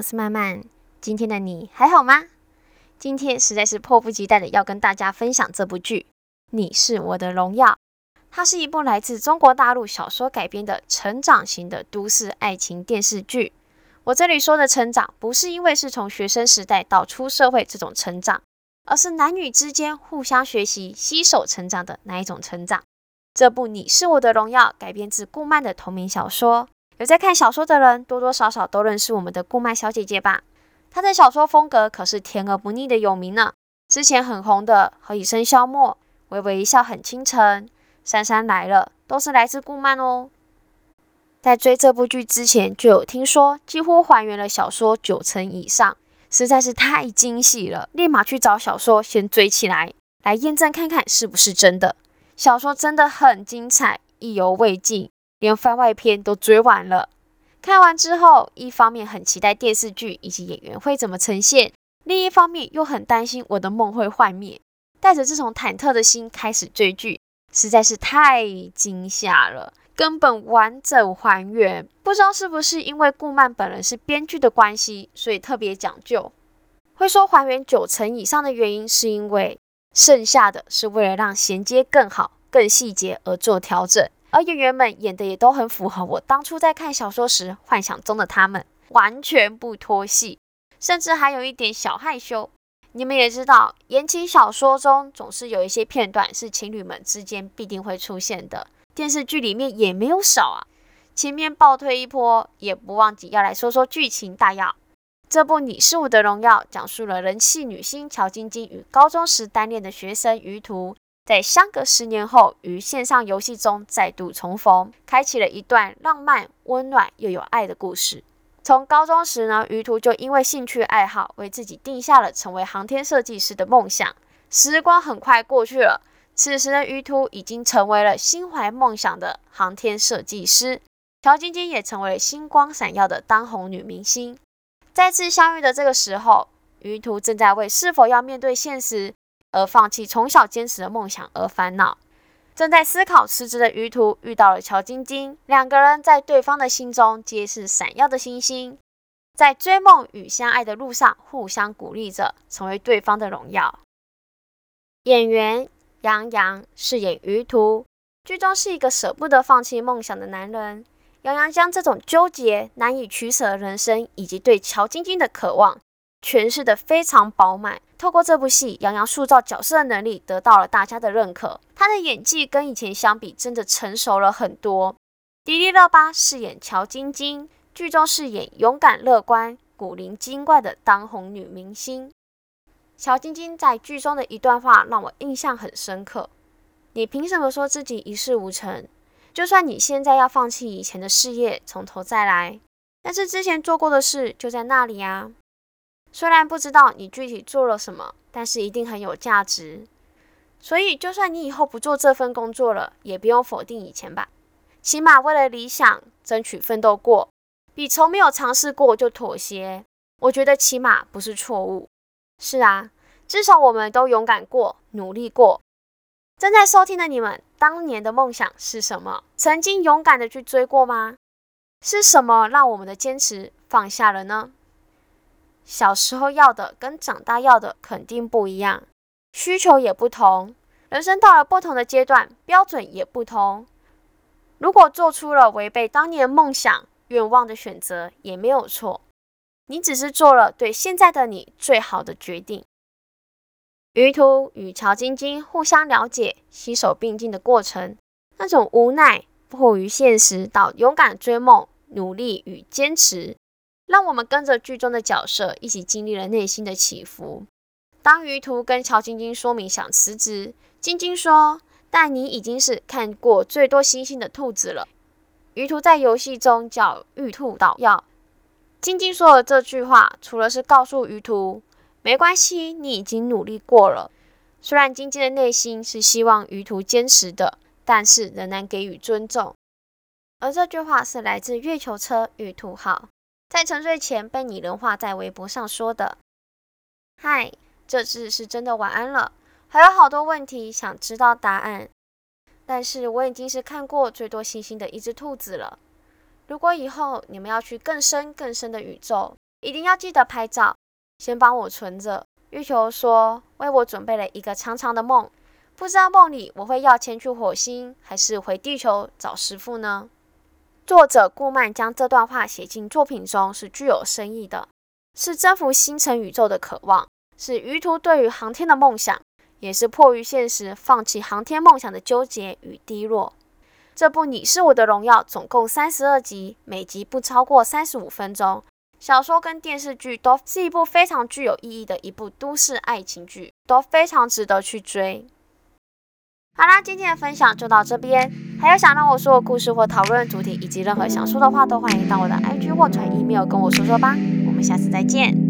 我是曼曼。今天的你还好吗？今天实在是迫不及待的要跟大家分享这部剧《你是我的荣耀》。它是一部来自中国大陆小说改编的成长型的都市爱情电视剧。我这里说的成长，不是因为是从学生时代到出社会这种成长，而是男女之间互相学习、携手成长的那一种成长。这部《你是我的荣耀》改编自顾漫的同名小说。有在看小说的人，多多少少都认识我们的顾漫小姐姐吧？她的小说风格可是甜而不腻的有名呢。之前很红的《何以笙箫默》《微微一笑很倾城》《杉杉来了》都是来自顾漫哦。在追这部剧之前，就有听说几乎还原了小说九成以上，实在是太惊喜了，立马去找小说先追起来，来验证看看是不是真的。小说真的很精彩，意犹未尽。连番外篇都追完了，看完之后，一方面很期待电视剧以及演员会怎么呈现，另一方面又很担心我的梦会幻灭。带着这种忐忑的心开始追剧，实在是太惊吓了，根本完整还原。不知道是不是因为顾漫本人是编剧的关系，所以特别讲究。会说还原九成以上的原因，是因为剩下的是为了让衔接更好、更细节而做调整。而演员们演的也都很符合我当初在看小说时幻想中的他们，完全不脱戏，甚至还有一点小害羞。你们也知道，言情小说中总是有一些片段是情侣们之间必定会出现的，电视剧里面也没有少啊。前面暴推一波，也不忘记要来说说剧情大要。这部《你是我的荣耀》讲述了人气女星乔晶晶与高中时单恋的学生于途。在相隔十年后，于线上游戏中再度重逢，开启了一段浪漫、温暖又有爱的故事。从高中时呢，于途就因为兴趣爱好，为自己定下了成为航天设计师的梦想。时光很快过去了，此时的于途已经成为了心怀梦想的航天设计师，乔晶晶也成为了星光闪耀的当红女明星。再次相遇的这个时候，于途正在为是否要面对现实。而放弃从小坚持的梦想而烦恼，正在思考辞职的于途遇到了乔晶晶，两个人在对方的心中皆是闪耀的星星，在追梦与相爱的路上互相鼓励着，成为对方的荣耀。演员杨洋饰演于途，剧中是一个舍不得放弃梦想的男人。杨洋将这种纠结、难以取舍的人生，以及对乔晶晶的渴望。诠释的非常饱满。透过这部戏，杨洋塑造角色的能力得到了大家的认可。他的演技跟以前相比，真的成熟了很多。迪丽热巴饰演乔晶晶，剧中饰演勇敢乐观、古灵精怪的当红女明星。乔晶晶在剧中的一段话让我印象很深刻：“你凭什么说自己一事无成？就算你现在要放弃以前的事业，从头再来，但是之前做过的事就在那里啊。”虽然不知道你具体做了什么，但是一定很有价值。所以，就算你以后不做这份工作了，也不用否定以前吧。起码为了理想争取奋斗过，比从没有尝试过就妥协，我觉得起码不是错误。是啊，至少我们都勇敢过，努力过。正在收听的你们，当年的梦想是什么？曾经勇敢的去追过吗？是什么让我们的坚持放下了呢？小时候要的跟长大要的肯定不一样，需求也不同。人生到了不同的阶段，标准也不同。如果做出了违背当年梦想愿望的选择，也没有错。你只是做了对现在的你最好的决定。于途与乔晶晶互相了解、携手并进的过程，那种无奈、迫于现实到勇敢追梦、努力与坚持。让我们跟着剧中的角色一起经历了内心的起伏。当于途跟乔晶晶说明想辞职，晶晶说：“但你已经是看过最多星星的兔子了。”于途在游戏中叫玉兔捣药。晶晶说的这句话，除了是告诉于途没关系，你已经努力过了。虽然晶晶的内心是希望于途坚持的，但是仍然给予尊重。而这句话是来自月球车玉兔号。在沉睡前被拟人化在微博上说的。嗨，这次是真的晚安了，还有好多问题想知道答案。但是我已经是看过最多星星的一只兔子了。如果以后你们要去更深更深的宇宙，一定要记得拍照，先帮我存着。月球说，为我准备了一个长长的梦，不知道梦里我会要前去火星，还是回地球找师傅呢？作者顾漫将这段话写进作品中，是具有深意的，是征服星辰宇宙的渴望，是余图对于航天的梦想，也是迫于现实放弃航天梦想的纠结与低落。这部《你是我的荣耀》总共三十二集，每集不超过三十五分钟。小说跟电视剧都是一部非常具有意义的一部都市爱情剧，都非常值得去追。好啦，今天的分享就到这边。还有想让我说的故事或讨论主题，以及任何想说的话，都欢迎到我的 IG 或传 email 跟我说说吧。我们下次再见。